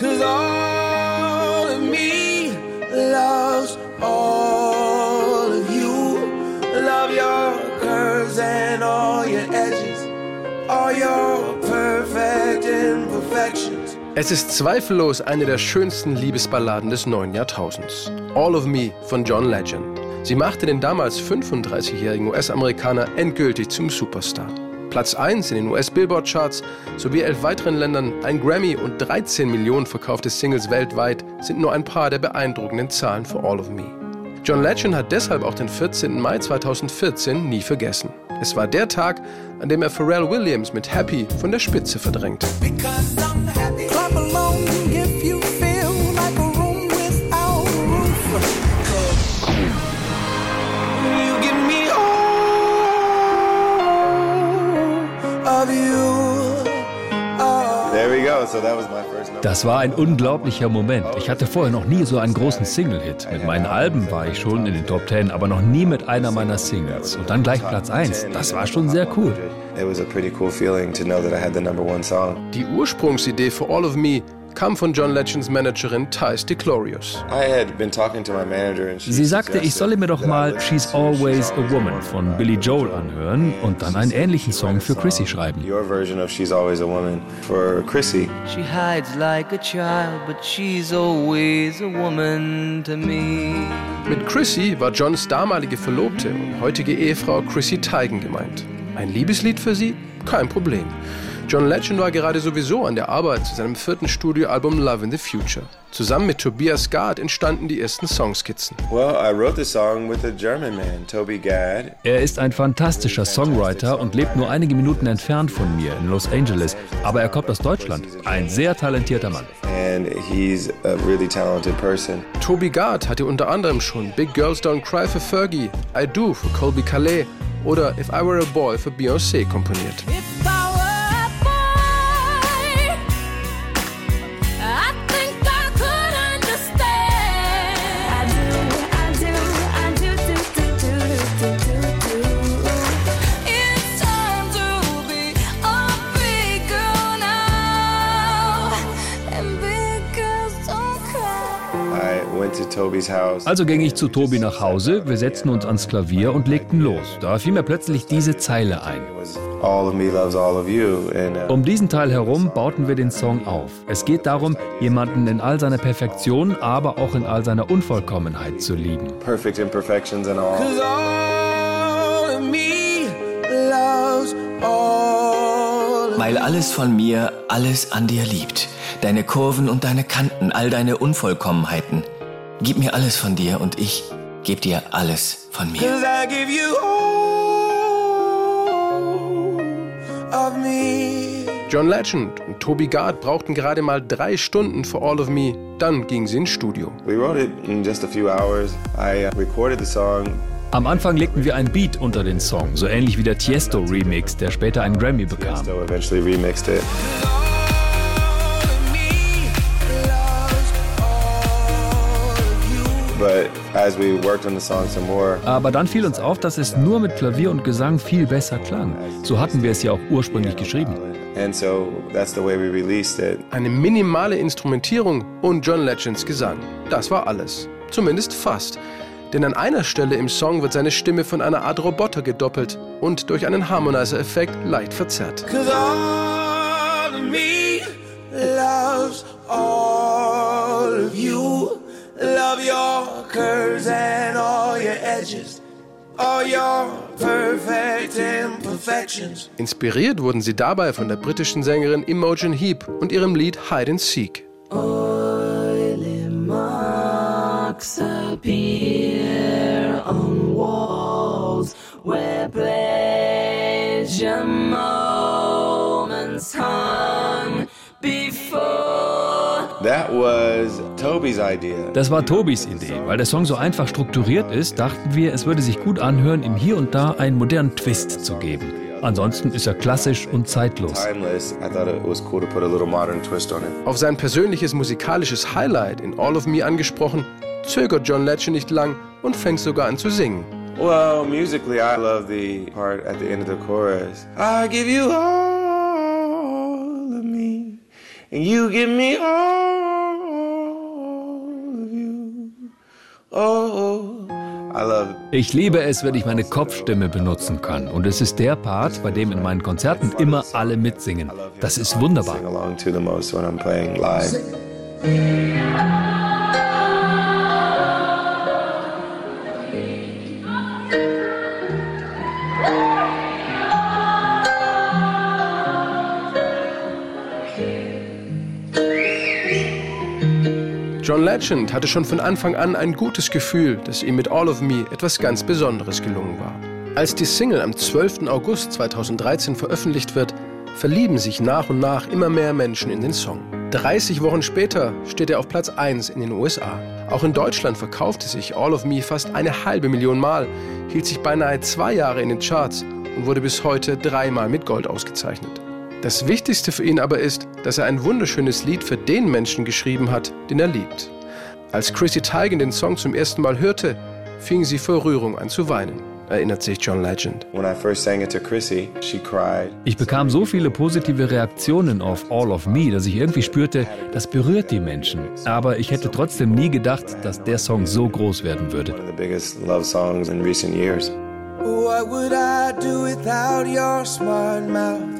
Cause all of me loves all of you. Love your curves and all your edges, all your perfect imperfections. Es ist zweifellos eine der schönsten Liebesballaden des neuen Jahrtausends. All of Me von John Legend. Sie machte den damals 35-jährigen US-Amerikaner endgültig zum Superstar. Platz 1 in den US-Billboard-Charts sowie elf weiteren Ländern, ein Grammy und 13 Millionen verkaufte Singles weltweit sind nur ein paar der beeindruckenden Zahlen für All of Me. John Legend hat deshalb auch den 14. Mai 2014 nie vergessen. Es war der Tag, an dem er Pharrell Williams mit Happy von der Spitze verdrängte. Das war ein unglaublicher Moment. Ich hatte vorher noch nie so einen großen Single-Hit. Mit meinen Alben war ich schon in den Top Ten, aber noch nie mit einer meiner Singles. Und dann gleich Platz 1. Das war schon sehr cool. It was a pretty cool feeling to know that I had the number one song. Die Ursprungsidee für All of Me kam von John Legends Managerin Thais DeClorius. I had been talking to my manager and she Sie sagte, ich solle mir doch mal She's Always a Woman von Billy Joel anhören und dann einen ähnlichen Song für Chrissy schreiben. Your version of She's Always a Woman for Chrissy. She hides like a child, but she's always a woman to me. Mit Chrissy war Johns damalige Verlobte und heutige Ehefrau Chrissy Teigen gemeint. Ein Liebeslied für sie? Kein Problem. John Legend war gerade sowieso an der Arbeit zu seinem vierten Studioalbum Love in the Future. Zusammen mit Tobias Gard entstanden die ersten Songskizzen. Well, I wrote the song with a German man, Toby Gad. Er ist ein fantastischer Songwriter und lebt nur einige Minuten entfernt von mir in Los Angeles. Aber er kommt aus Deutschland. Ein sehr talentierter Mann. And he's a really talented person. Toby Gard hatte unter anderem schon Big Girls Don't Cry für Fergie, I Do für Colby Calais oder If I Were a Boy für Beyoncé komponiert. Also ging ich zu Tobi nach Hause, wir setzten uns ans Klavier und legten los. Da fiel mir plötzlich diese Zeile ein. It was all of me loves all of you. And uh, Um diesen Teil herum bauten wir den Song auf. Es geht darum, jemanden in all seiner Perfektion, aber auch in all seiner Unvollkommenheit zu lieben. perfect imperfections and all. Cause all of me loves all of Weil alles von mir alles an dir liebt. Deine Kurven und deine Kanten, all deine Unvollkommenheiten. Gib mir alles von dir und ich geb dir alles von mir. Cause I give you all of me. John Legend und Toby Gard brauchten gerade mal drei Stunden für All of Me, dann gingen sie ins Studio. We wrote it in just a few hours. I uh, recorded the song. Am Anfang legten wir ein Beat unter den Song, so ähnlich wie der Tiesto Remix, der später einen Grammy bekam. So eventually remixed it. Aber dann fiel uns auf, dass es nur mit Klavier und Gesang viel besser klang. So hatten wir es ja auch ursprünglich geschrieben. and so that's the way we released it. Eine minimale Instrumentierung und John Legends Gesang. Das war alles. Zumindest fast. Denn an einer Stelle im Song wird seine Stimme von einer Art Roboter gedoppelt und durch einen Harmonizer-Effekt leicht verzerrt. Cause all of me loves all of you. Love your curves and all your edges. All your perfect imperfections. Inspiriert wurden sie dabei von der britischen Sängerin Imogen Heap und ihrem Lied Hide and Seek. Marks appear on walls where pleasure moments hung Das war Tobis Idee. Weil der Song so einfach strukturiert ist, dachten wir, es würde sich gut anhören, ihm hier und da einen modernen Twist zu geben. Ansonsten ist er klassisch und zeitlos. Timeless. I thought it was cool to put a little modern twist on it. Auf sein persönliches musikalisches Highlight in All of Me angesprochen, zögert John Legend nicht lang und fängt sogar an zu singen. Well, musically, I love the part at the end of the chorus. I give you all and you give me all you. Oh, I love it. Ich liebe es, wenn ich meine Kopfstimme benutzen kann. Und es ist der Part, bei dem in meinen Konzerten immer alle mitsingen. Das ist wunderbar. Sing along to the most when I'm playing live. John Legend hatte schon von Anfang an ein gutes Gefühl, dass ihm mit All of Me etwas ganz Besonderes gelungen war. Als die Single am 12. August 2013 veröffentlicht wird, verlieben sich nach und nach immer mehr Menschen in den Song. 30 Wochen später steht er auf Platz 1 in den USA. Auch in Deutschland verkaufte sich All of Me fast eine halbe Million Mal, hielt sich beinahe zwei Jahre in den Charts und wurde bis heute dreimal mit Gold ausgezeichnet. Das Wichtigste für ihn aber ist, dass er ein wunderschönes Lied für den Menschen geschrieben hat, den er liebt. Als Chrissy Teigen den Song zum ersten Mal hörte, fing sie vor Rührung an zu weinen, erinnert sich John Legend. When I first sang it to Chrissy, she cried. Ich bekam so viele positive Reaktionen auf All of Me, dass ich irgendwie spürte, das berührt die Menschen. Aber ich hätte trotzdem nie gedacht, dass der Song so groß werden würde. What would I do without your smart mouth?